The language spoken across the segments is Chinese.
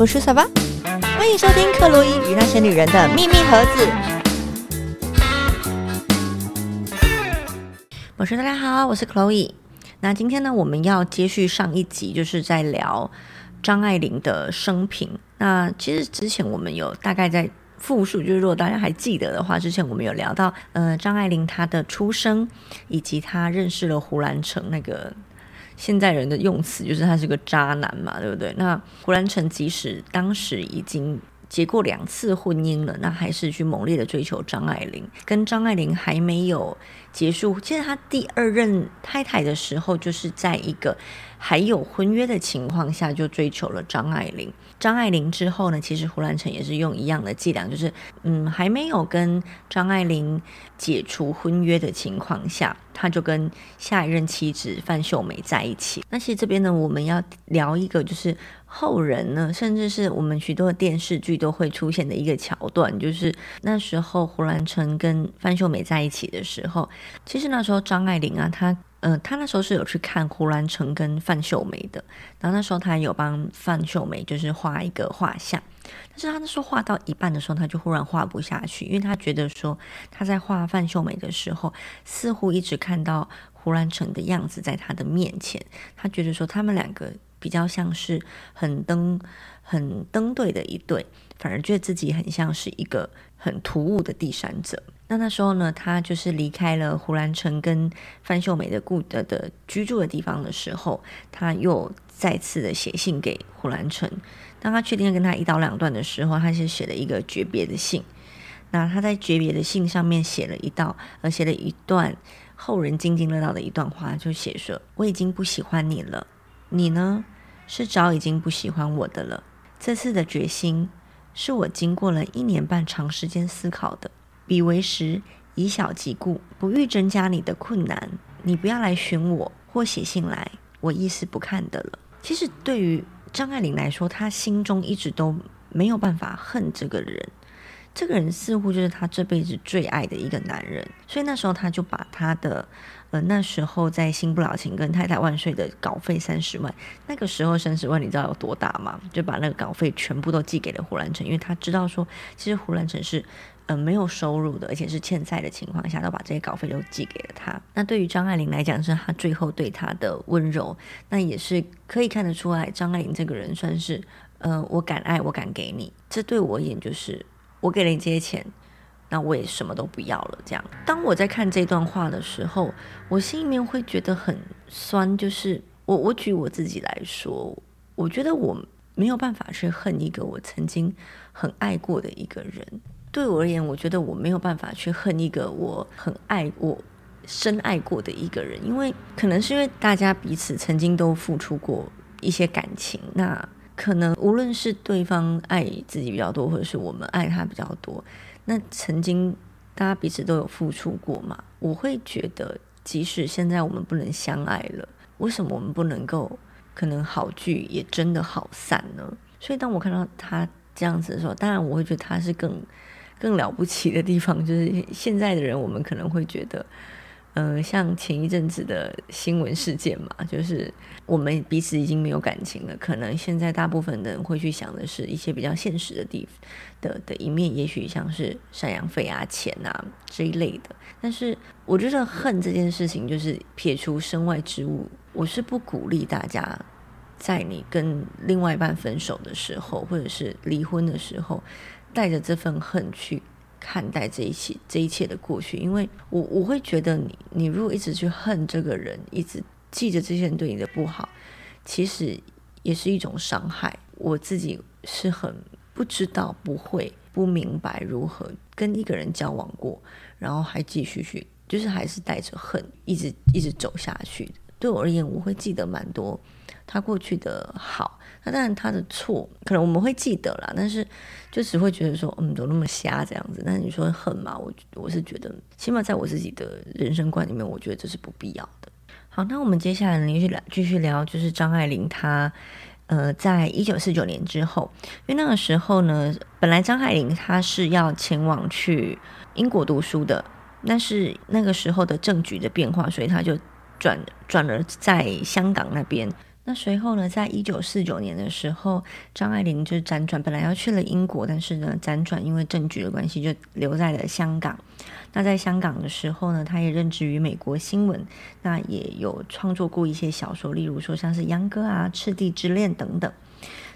我是小巴，欢迎收听克洛伊与那些女人的秘密盒子。我说大家好，我是 Chloe。那今天呢，我们要接续上一集，就是在聊张爱玲的生平。那其实之前我们有大概在复述，就是如果大家还记得的话，之前我们有聊到，呃，张爱玲她的出生，以及她认识了胡兰成那个。现在人的用词就是他是个渣男嘛，对不对？那胡兰成即使当时已经结过两次婚姻了，那还是去猛烈的追求张爱玲。跟张爱玲还没有结束，其实他第二任太太的时候，就是在一个还有婚约的情况下就追求了张爱玲。张爱玲之后呢，其实胡兰成也是用一样的伎俩，就是嗯，还没有跟张爱玲解除婚约的情况下，他就跟下一任妻子范秀美在一起。那其实这边呢，我们要聊一个，就是后人呢，甚至是我们许多的电视剧都会出现的一个桥段，就是那时候胡兰成跟范秀美在一起的时候，其实那时候张爱玲啊，她。嗯，他那时候是有去看胡兰成跟范秀梅的，然后那时候她有帮范秀梅就是画一个画像，但是她那时候画到一半的时候，她就忽然画不下去，因为她觉得说她在画范秀梅的时候，似乎一直看到胡兰成的样子在她的面前，她觉得说他们两个比较像是很登很登对的一对，反而觉得自己很像是一个很突兀的第三者。那那时候呢，他就是离开了胡兰成跟范秀美的故的的居住的地方的时候，他又再次的写信给胡兰成。当他确定跟他一刀两断的时候，他是写了一个诀别的信。那他在诀别的信上面写了一道，呃，写了一段后人津津乐道的一段话，就写说：“我已经不喜欢你了，你呢，是早已经不喜欢我的了。这次的决心，是我经过了一年半长时间思考的。”彼为时，以小即故，不欲增加你的困难。你不要来寻我或写信来，我亦是不看的了。其实对于张爱玲来说，她心中一直都没有办法恨这个人。这个人似乎就是她这辈子最爱的一个男人，所以那时候她就把她的呃那时候在《新不了情》跟《太太万岁》的稿费三十万，那个时候三十万你知道有多大吗？就把那个稿费全部都寄给了胡兰成，因为他知道说，其实胡兰成是。嗯，没有收入的，而且是欠债的情况下，都把这些稿费都寄给了他。那对于张爱玲来讲，是她最后对他的温柔。那也是可以看得出来，张爱玲这个人算是，呃，我敢爱，我敢给你。这对我而言，就是我给了你这些钱，那我也什么都不要了。这样，当我在看这段话的时候，我心里面会觉得很酸。就是我，我举我自己来说，我觉得我没有办法去恨一个我曾经很爱过的一个人。对我而言，我觉得我没有办法去恨一个我很爱、我深爱过的一个人，因为可能是因为大家彼此曾经都付出过一些感情，那可能无论是对方爱自己比较多，或者是我们爱他比较多，那曾经大家彼此都有付出过嘛？我会觉得，即使现在我们不能相爱了，为什么我们不能够可能好聚也真的好散呢？所以当我看到他这样子的时候，当然我会觉得他是更。更了不起的地方就是现在的人，我们可能会觉得，呃，像前一阵子的新闻事件嘛，就是我们彼此已经没有感情了。可能现在大部分的人会去想的是一些比较现实的地的的一面，也许像是赡养费啊、钱啊这一类的。但是我觉得恨这件事情，就是撇除身外之物，我是不鼓励大家在你跟另外一半分手的时候，或者是离婚的时候。带着这份恨去看待这一切，这一切的过去，因为我我会觉得你，你如果一直去恨这个人，一直记着这些人对你的不好，其实也是一种伤害。我自己是很不知道、不会、不明白如何跟一个人交往过，然后还继续去，就是还是带着恨，一直一直走下去。对我而言，我会记得蛮多他过去的好。那当然，他的错可能我们会记得啦，但是就只会觉得说，嗯，怎么那么瞎这样子？但是你说恨嘛，我我是觉得，起码在我自己的人生观里面，我觉得这是不必要的。好，那我们接下来继续来，继续聊，就是张爱玲她，呃，在一九四九年之后，因为那个时候呢，本来张爱玲她是要前往去英国读书的，但是那个时候的政局的变化，所以她就转转了在香港那边。那随后呢，在一九四九年的时候，张爱玲就辗转，本来要去了英国，但是呢，辗转因为政局的关系，就留在了香港。那在香港的时候呢，她也任职于美国新闻，那也有创作过一些小说，例如说像是《秧歌》啊，《赤地之恋》等等。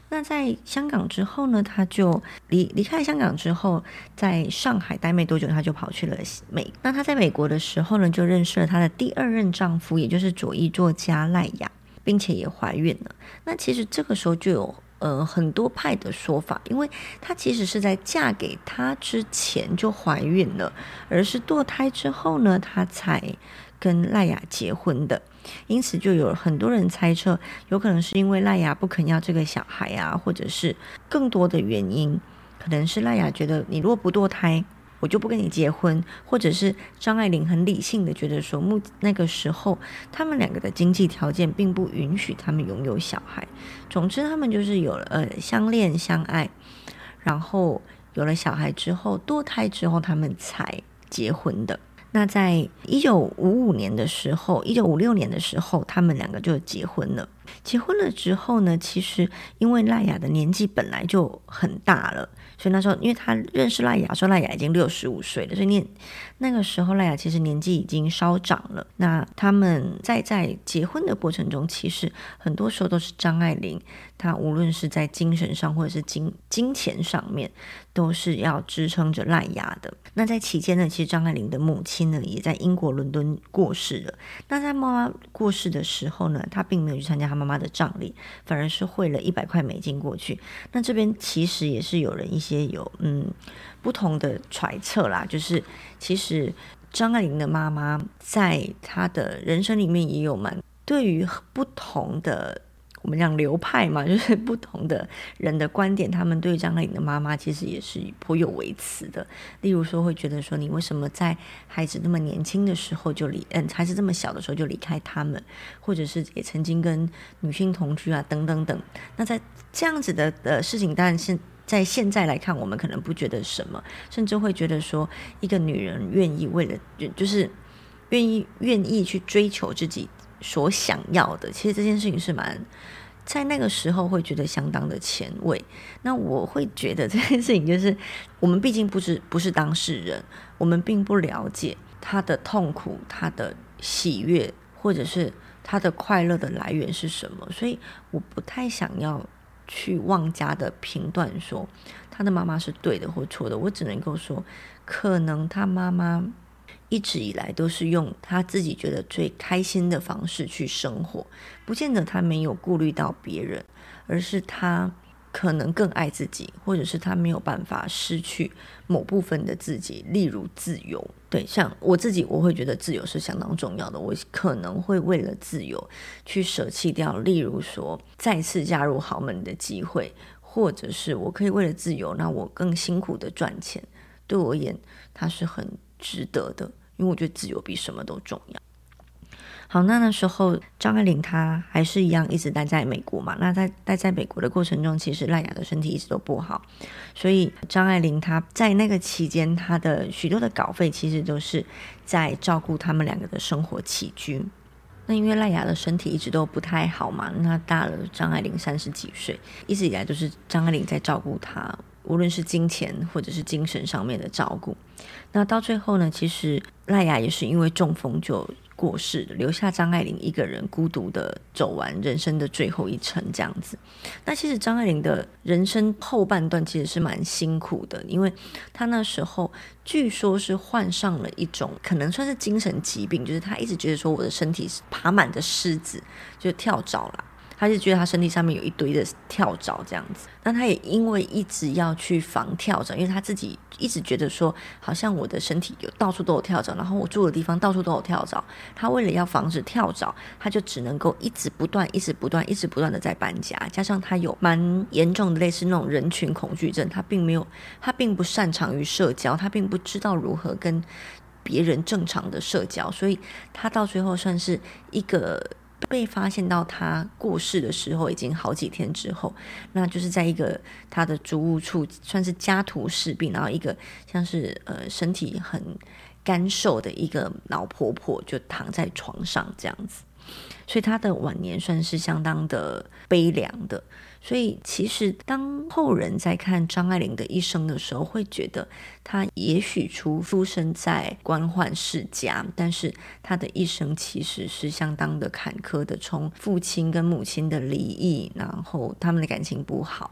那在香港之后呢，他就离离开香港之后，在上海待没多久，他就跑去了美。那他在美国的时候呢，就认识了他的第二任丈夫，也就是左翼作家赖雅，并且也怀孕了。那其实这个时候就有呃很多派的说法，因为她其实是在嫁给他之前就怀孕了，而是堕胎之后呢，她才跟赖雅结婚的。因此，就有很多人猜测，有可能是因为赖雅不肯要这个小孩啊，或者是更多的原因，可能是赖雅觉得你如果不堕胎，我就不跟你结婚，或者是张爱玲很理性的觉得说，目那个时候他们两个的经济条件并不允许他们拥有小孩。总之，他们就是有了呃相恋相爱，然后有了小孩之后堕胎之后，他们才结婚的。那在一九五五年的时候，一九五六年的时候，他们两个就结婚了。结婚了之后呢，其实因为赖雅的年纪本来就很大了。所以那时候，因为他认识赖雅，说赖雅已经六十五岁了，所以念那个时候赖雅其实年纪已经稍长了。那他们在在结婚的过程中，其实很多时候都是张爱玲，他无论是在精神上或者是金金钱上面，都是要支撑着赖雅的。那在期间呢，其实张爱玲的母亲呢也在英国伦敦过世了。那在妈妈过世的时候呢，她并没有去参加她妈妈的葬礼，反而是汇了一百块美金过去。那这边其实也是有人一。些有嗯不同的揣测啦，就是其实张爱玲的妈妈在她的人生里面也有蛮对于不同的我们讲流派嘛，就是不同的人的观点，他们对张靓颖的妈妈其实也是颇有微词的。例如说，会觉得说你为什么在孩子那么年轻的时候就离嗯孩子这么小的时候就离开他们，或者是也曾经跟女性同居啊等等等。那在这样子的的事情，当然是。在现在来看，我们可能不觉得什么，甚至会觉得说，一个女人愿意为了就是愿意愿意去追求自己所想要的，其实这件事情是蛮在那个时候会觉得相当的前卫。那我会觉得这件事情就是，我们毕竟不是不是当事人，我们并不了解他的痛苦、他的喜悦，或者是他的快乐的来源是什么，所以我不太想要。去妄加的评断说他的妈妈是对的或错的，我只能够说，可能他妈妈一直以来都是用他自己觉得最开心的方式去生活，不见得他没有顾虑到别人，而是他。可能更爱自己，或者是他没有办法失去某部分的自己，例如自由。对，像我自己，我会觉得自由是相当重要的。我可能会为了自由去舍弃掉，例如说再次加入豪门的机会，或者是我可以为了自由，那我更辛苦的赚钱，对我而言，它是很值得的，因为我觉得自由比什么都重要。好，那那时候张爱玲她还是一样一直待在美国嘛。那在待在美国的过程中，其实赖雅的身体一直都不好，所以张爱玲她在那个期间，她的许多的稿费其实都是在照顾他们两个的生活起居。那因为赖雅的身体一直都不太好嘛，那大了张爱玲三十几岁，一直以来都是张爱玲在照顾她，无论是金钱或者是精神上面的照顾。那到最后呢，其实赖雅也是因为中风就。过世，留下张爱玲一个人孤独的走完人生的最后一程，这样子。那其实张爱玲的人生后半段其实是蛮辛苦的，因为她那时候据说是患上了一种可能算是精神疾病，就是她一直觉得说我的身体是爬满的虱子，就跳蚤啦。他就觉得他身体上面有一堆的跳蚤这样子，那他也因为一直要去防跳蚤，因为他自己一直觉得说，好像我的身体有到处都有跳蚤，然后我住的地方到处都有跳蚤。他为了要防止跳蚤，他就只能够一直不断、一直不断、一直不断的在搬家。加上他有蛮严重的类似那种人群恐惧症，他并没有，他并不擅长于社交，他并不知道如何跟别人正常的社交，所以他到最后算是一个。被发现到他过世的时候，已经好几天之后，那就是在一个他的租屋处，算是家徒四壁，然后一个像是呃身体很干瘦的一个老婆婆就躺在床上这样子。所以他的晚年算是相当的悲凉的。所以，其实当后人在看张爱玲的一生的时候，会觉得她也许出出生在官宦世家，但是她的一生其实是相当的坎坷的。从父亲跟母亲的离异，然后他们的感情不好，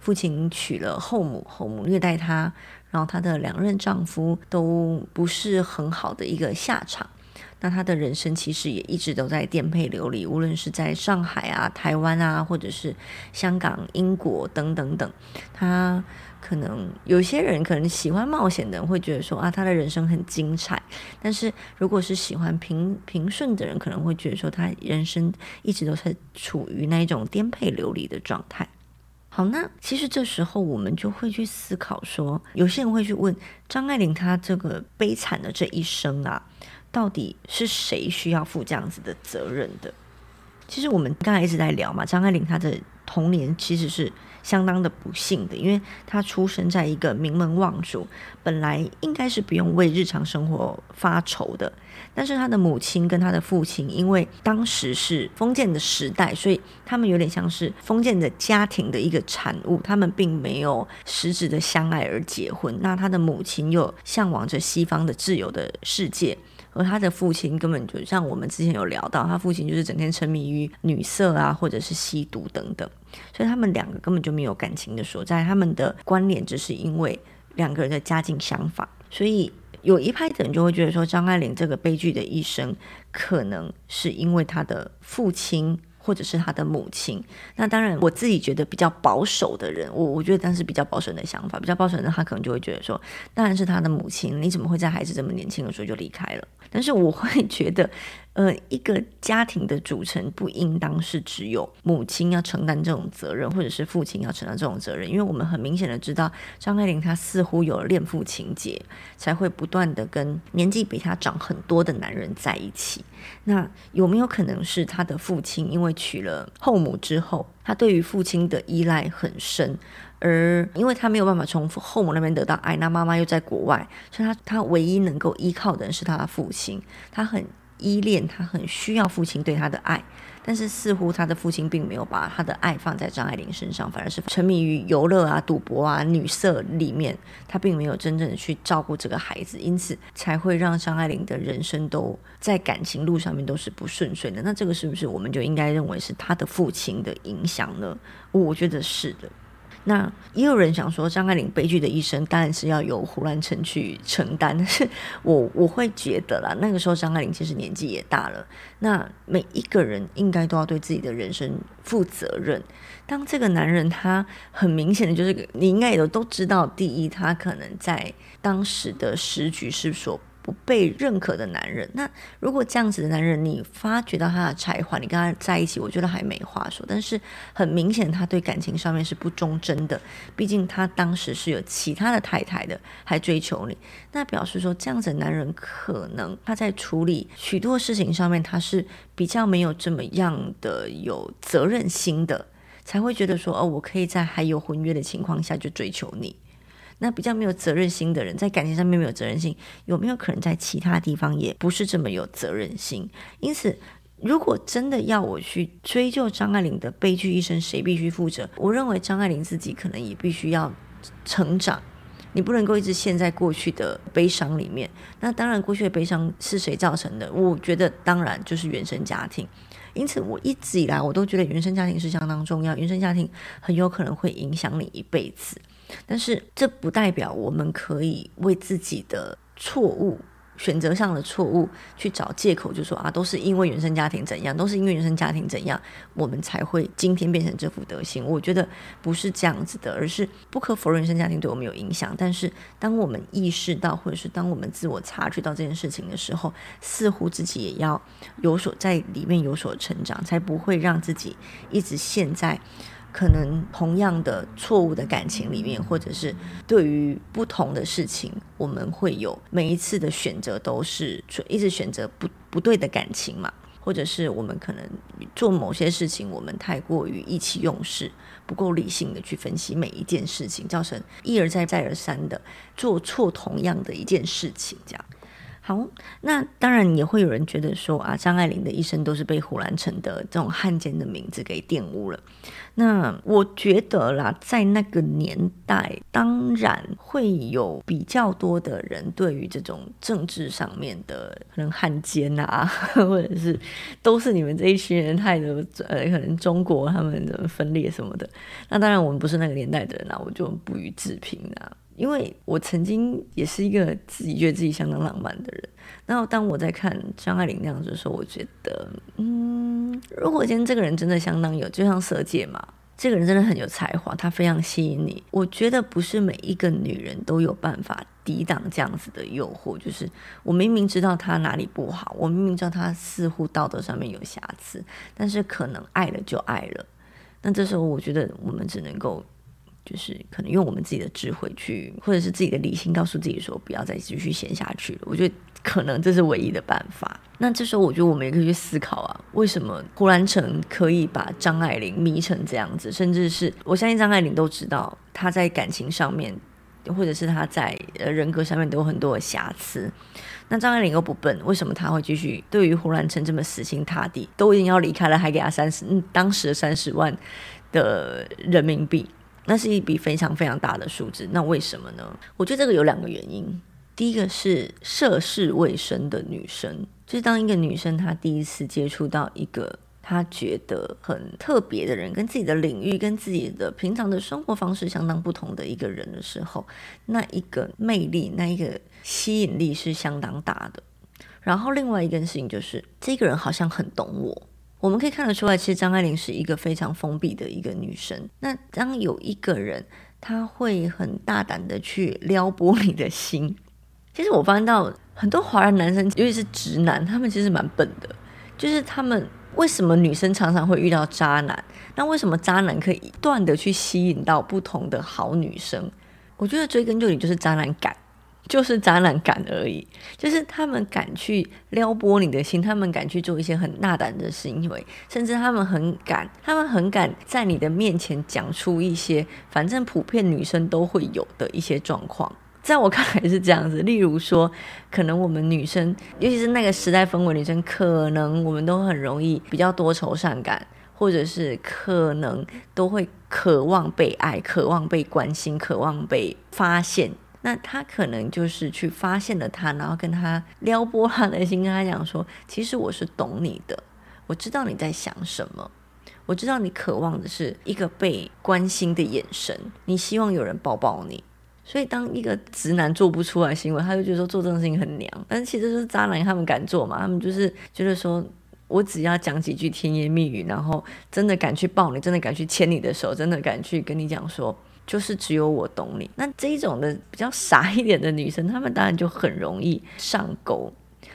父亲娶了后母，后母虐待她，然后她的两任丈夫都不是很好的一个下场。那他的人生其实也一直都在颠沛流离，无论是在上海啊、台湾啊，或者是香港、英国等等等。他可能有些人可能喜欢冒险的人会觉得说啊，他的人生很精彩。但是如果是喜欢平平顺的人，可能会觉得说他人生一直都是处于那一种颠沛流离的状态。好，那其实这时候我们就会去思考说，有些人会去问张爱玲她这个悲惨的这一生啊。到底是谁需要负这样子的责任的？其实我们刚才一直在聊嘛，张爱玲她的童年其实是相当的不幸的，因为她出生在一个名门望族，本来应该是不用为日常生活发愁的。但是她的母亲跟她的父亲，因为当时是封建的时代，所以他们有点像是封建的家庭的一个产物，他们并没有实质的相爱而结婚。那他的母亲又向往着西方的自由的世界。而他的父亲根本就像我们之前有聊到，他父亲就是整天沉迷于女色啊，或者是吸毒等等，所以他们两个根本就没有感情的所在，他们的关联只是因为两个人的家境相仿，所以有一派的人就会觉得说，张爱玲这个悲剧的一生，可能是因为他的父亲。或者是他的母亲，那当然我自己觉得比较保守的人，我我觉得当时比较保守的想法，比较保守的人，他可能就会觉得说，当然是他的母亲，你怎么会在孩子这么年轻的时候就离开了？但是我会觉得。呃，一个家庭的组成不应当是只有母亲要承担这种责任，或者是父亲要承担这种责任，因为我们很明显的知道，张爱玲她似乎有了恋父情节，才会不断的跟年纪比她长很多的男人在一起。那有没有可能是她的父亲因为娶了后母之后，她对于父亲的依赖很深，而因为他没有办法从后母那边得到爱，那妈妈又在国外，所以他他唯一能够依靠的人是他的父亲，他很。依恋他很需要父亲对他的爱，但是似乎他的父亲并没有把他的爱放在张爱玲身上，反而是沉迷于游乐啊、赌博啊、女色里面，他并没有真正的去照顾这个孩子，因此才会让张爱玲的人生都在感情路上面都是不顺遂的。那这个是不是我们就应该认为是他的父亲的影响呢？我觉得是的。那也有人想说，张爱玲悲剧的一生当然是要由胡兰成去承担。但是我我会觉得啦，那个时候张爱玲其实年纪也大了。那每一个人应该都要对自己的人生负责任。当这个男人他很明显的就是，你应该也都都知道，第一，他可能在当时的时局是说。不被认可的男人，那如果这样子的男人，你发觉到他的才华，你跟他在一起，我觉得还没话说。但是很明显，他对感情上面是不忠贞的。毕竟他当时是有其他的太太的，还追求你，那表示说这样子的男人可能他在处理许多事情上面，他是比较没有这么样的有责任心的，才会觉得说哦，我可以在还有婚约的情况下就追求你。那比较没有责任心的人，在感情上面没有责任心，有没有可能在其他地方也不是这么有责任心？因此，如果真的要我去追究张爱玲的悲剧一生，谁必须负责？我认为张爱玲自己可能也必须要成长。你不能够一直陷在过去的悲伤里面。那当然，过去的悲伤是谁造成的？我觉得当然就是原生家庭。因此，我一直以来我都觉得原生家庭是相当重要，原生家庭很有可能会影响你一辈子。但是这不代表我们可以为自己的错误、选择上的错误去找借口，就说啊，都是因为原生家庭怎样，都是因为原生家庭怎样，我们才会今天变成这副德行。我觉得不是这样子的，而是不可否认原生家庭对我们有影响。但是当我们意识到，或者是当我们自我察觉到这件事情的时候，似乎自己也要有所在里面有所成长，才不会让自己一直陷在。可能同样的错误的感情里面，或者是对于不同的事情，我们会有每一次的选择都是一直选择不不对的感情嘛，或者是我们可能做某些事情，我们太过于意气用事，不够理性的去分析每一件事情，造成一而再再而三的做错同样的一件事情，这样。好，那当然也会有人觉得说啊，张爱玲的一生都是被胡兰成的这种汉奸的名字给玷污了。那我觉得啦，在那个年代，当然会有比较多的人对于这种政治上面的可能汉奸啊，或者是都是你们这一群人害的，呃，可能中国他们的分裂什么的。那当然我们不是那个年代的人啊，我就不予置评啊。因为我曾经也是一个自己觉得自己相当浪漫的人，然后当我在看张爱玲那样子的时候，我觉得，嗯，如果今天这个人真的相当有，就像色戒嘛，这个人真的很有才华，他非常吸引你。我觉得不是每一个女人都有办法抵挡这样子的诱惑，就是我明明知道他哪里不好，我明明知道他似乎道德上面有瑕疵，但是可能爱了就爱了。那这时候，我觉得我们只能够。就是可能用我们自己的智慧去，或者是自己的理性告诉自己说，不要再继续陷下去了。我觉得可能这是唯一的办法。那这时候，我觉得我们也可以去思考啊，为什么胡兰成可以把张爱玲迷成这样子？甚至是我相信张爱玲都知道，她在感情上面，或者是她在呃人格上面都有很多的瑕疵。那张爱玲又不笨，为什么她会继续对于胡兰成这么死心塌地？都已经要离开了，还给他三十，嗯，当时的三十万的人民币。那是一笔非常非常大的数字，那为什么呢？我觉得这个有两个原因。第一个是涉世未深的女生，就是当一个女生她第一次接触到一个她觉得很特别的人，跟自己的领域、跟自己的平常的生活方式相当不同的一个人的时候，那一个魅力、那一个吸引力是相当大的。然后另外一件事情就是，这个人好像很懂我。我们可以看得出来，其实张爱玲是一个非常封闭的一个女生。那当有一个人，他会很大胆的去撩拨你的心。其实我发现到很多华人男生，尤其是直男，他们其实蛮笨的。就是他们为什么女生常常会遇到渣男？那为什么渣男可以不断的去吸引到不同的好女生？我觉得追根究底就是渣男感。就是渣男感而已，就是他们敢去撩拨你的心，他们敢去做一些很大胆的行为，甚至他们很敢，他们很敢在你的面前讲出一些反正普遍女生都会有的一些状况。在我看来是这样子，例如说，可能我们女生，尤其是那个时代氛围，女生可能我们都很容易比较多愁善感，或者是可能都会渴望被爱，渴望被关心，渴望被发现。那他可能就是去发现了他，然后跟他撩拨他的心，跟他讲说：“其实我是懂你的，我知道你在想什么，我知道你渴望的是一个被关心的眼神，你希望有人抱抱你。所以，当一个直男做不出来行为，他就觉得说做这种事情很娘。但，其实是渣男他们敢做嘛？他们就是觉得说，我只要讲几句甜言蜜语，然后真的敢去抱你，真的敢去牵你的手，真的敢去跟你讲说。”就是只有我懂你。那这种的比较傻一点的女生，她们当然就很容易上钩。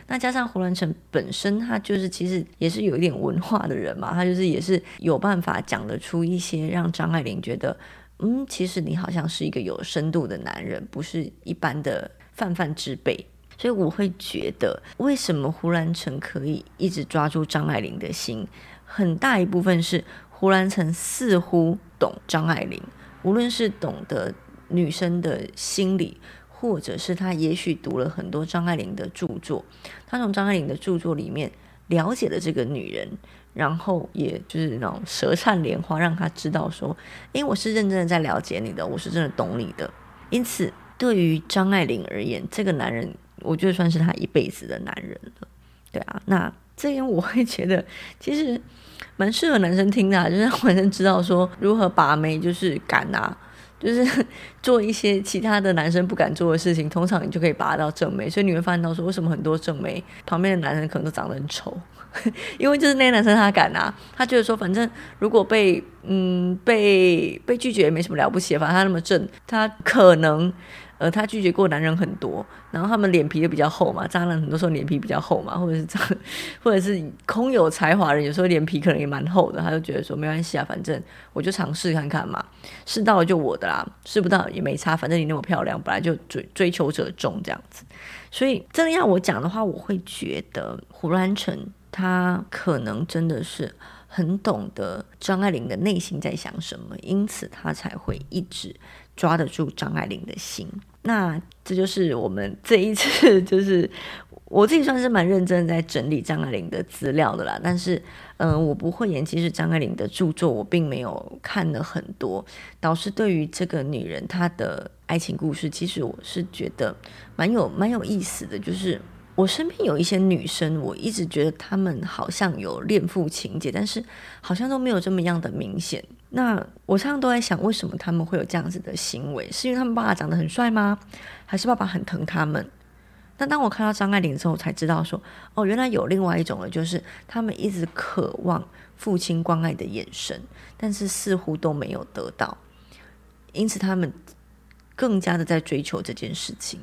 那加上胡兰成本身，他就是其实也是有一点文化的人嘛，他就是也是有办法讲得出一些让张爱玲觉得，嗯，其实你好像是一个有深度的男人，不是一般的泛泛之辈。所以我会觉得，为什么胡兰成可以一直抓住张爱玲的心，很大一部分是胡兰成似乎懂张爱玲。无论是懂得女生的心理，或者是他也许读了很多张爱玲的著作，他从张爱玲的著作里面了解了这个女人，然后也就是那种舌灿莲花，让他知道说，诶，我是认真的在了解你的，我是真的懂你的。因此，对于张爱玲而言，这个男人，我觉得算是他一辈子的男人了。对啊，那这点我会觉得，其实。蛮适合男生听的，就是让男生知道说如何把妹，就是敢啊，就是做一些其他的男生不敢做的事情，通常你就可以拔到正妹。所以你会发现到说，为什么很多正妹旁边的男生可能都长得很丑，因为就是那些男生他敢啊，他觉得说反正如果被嗯被被拒绝也没什么了不起，反正他那么正，他可能。呃，他拒绝过男人很多，然后他们脸皮也比较厚嘛，渣男很多时候脸皮比较厚嘛，或者是这，或者是空有才华人，有时候脸皮可能也蛮厚的，他就觉得说没关系啊，反正我就尝试看看嘛，试到了就我的啦，试不到也没差，反正你那么漂亮，本来就追追求者众这样子，所以真的要我讲的话，我会觉得胡兰成他可能真的是很懂得张爱玲的内心在想什么，因此他才会一直。抓得住张爱玲的心，那这就是我们这一次就是我自己算是蛮认真在整理张爱玲的资料的啦，但是，嗯，我不会演。其实张爱玲的著作我并没有看了很多，导师对于这个女人她的爱情故事，其实我是觉得蛮有蛮有意思的。就是我身边有一些女生，我一直觉得她们好像有恋父情节，但是好像都没有这么样的明显。那我常常都在想，为什么他们会有这样子的行为？是因为他们爸爸长得很帅吗？还是爸爸很疼他们？那当我看到张爱玲之后，才知道说，哦，原来有另外一种了，就是他们一直渴望父亲关爱的眼神，但是似乎都没有得到，因此他们更加的在追求这件事情。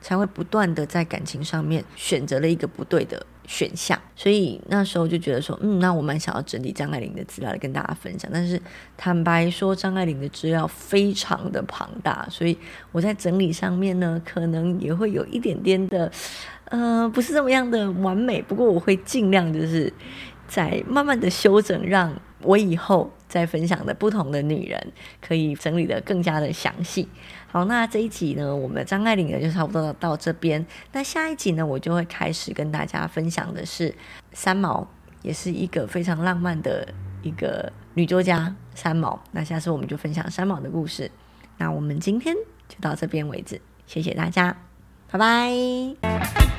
才会不断的在感情上面选择了一个不对的选项，所以那时候就觉得说，嗯，那我蛮想要整理张爱玲的资料来跟大家分享。但是坦白说，张爱玲的资料非常的庞大，所以我在整理上面呢，可能也会有一点点的，呃，不是这么样的完美。不过我会尽量就是在慢慢的修整，让我以后再分享的不同的女人可以整理的更加的详细。好，那这一集呢，我们张爱玲呢就差不多到这边。那下一集呢，我就会开始跟大家分享的是三毛，也是一个非常浪漫的一个女作家三毛。那下次我们就分享三毛的故事。那我们今天就到这边为止，谢谢大家，拜拜。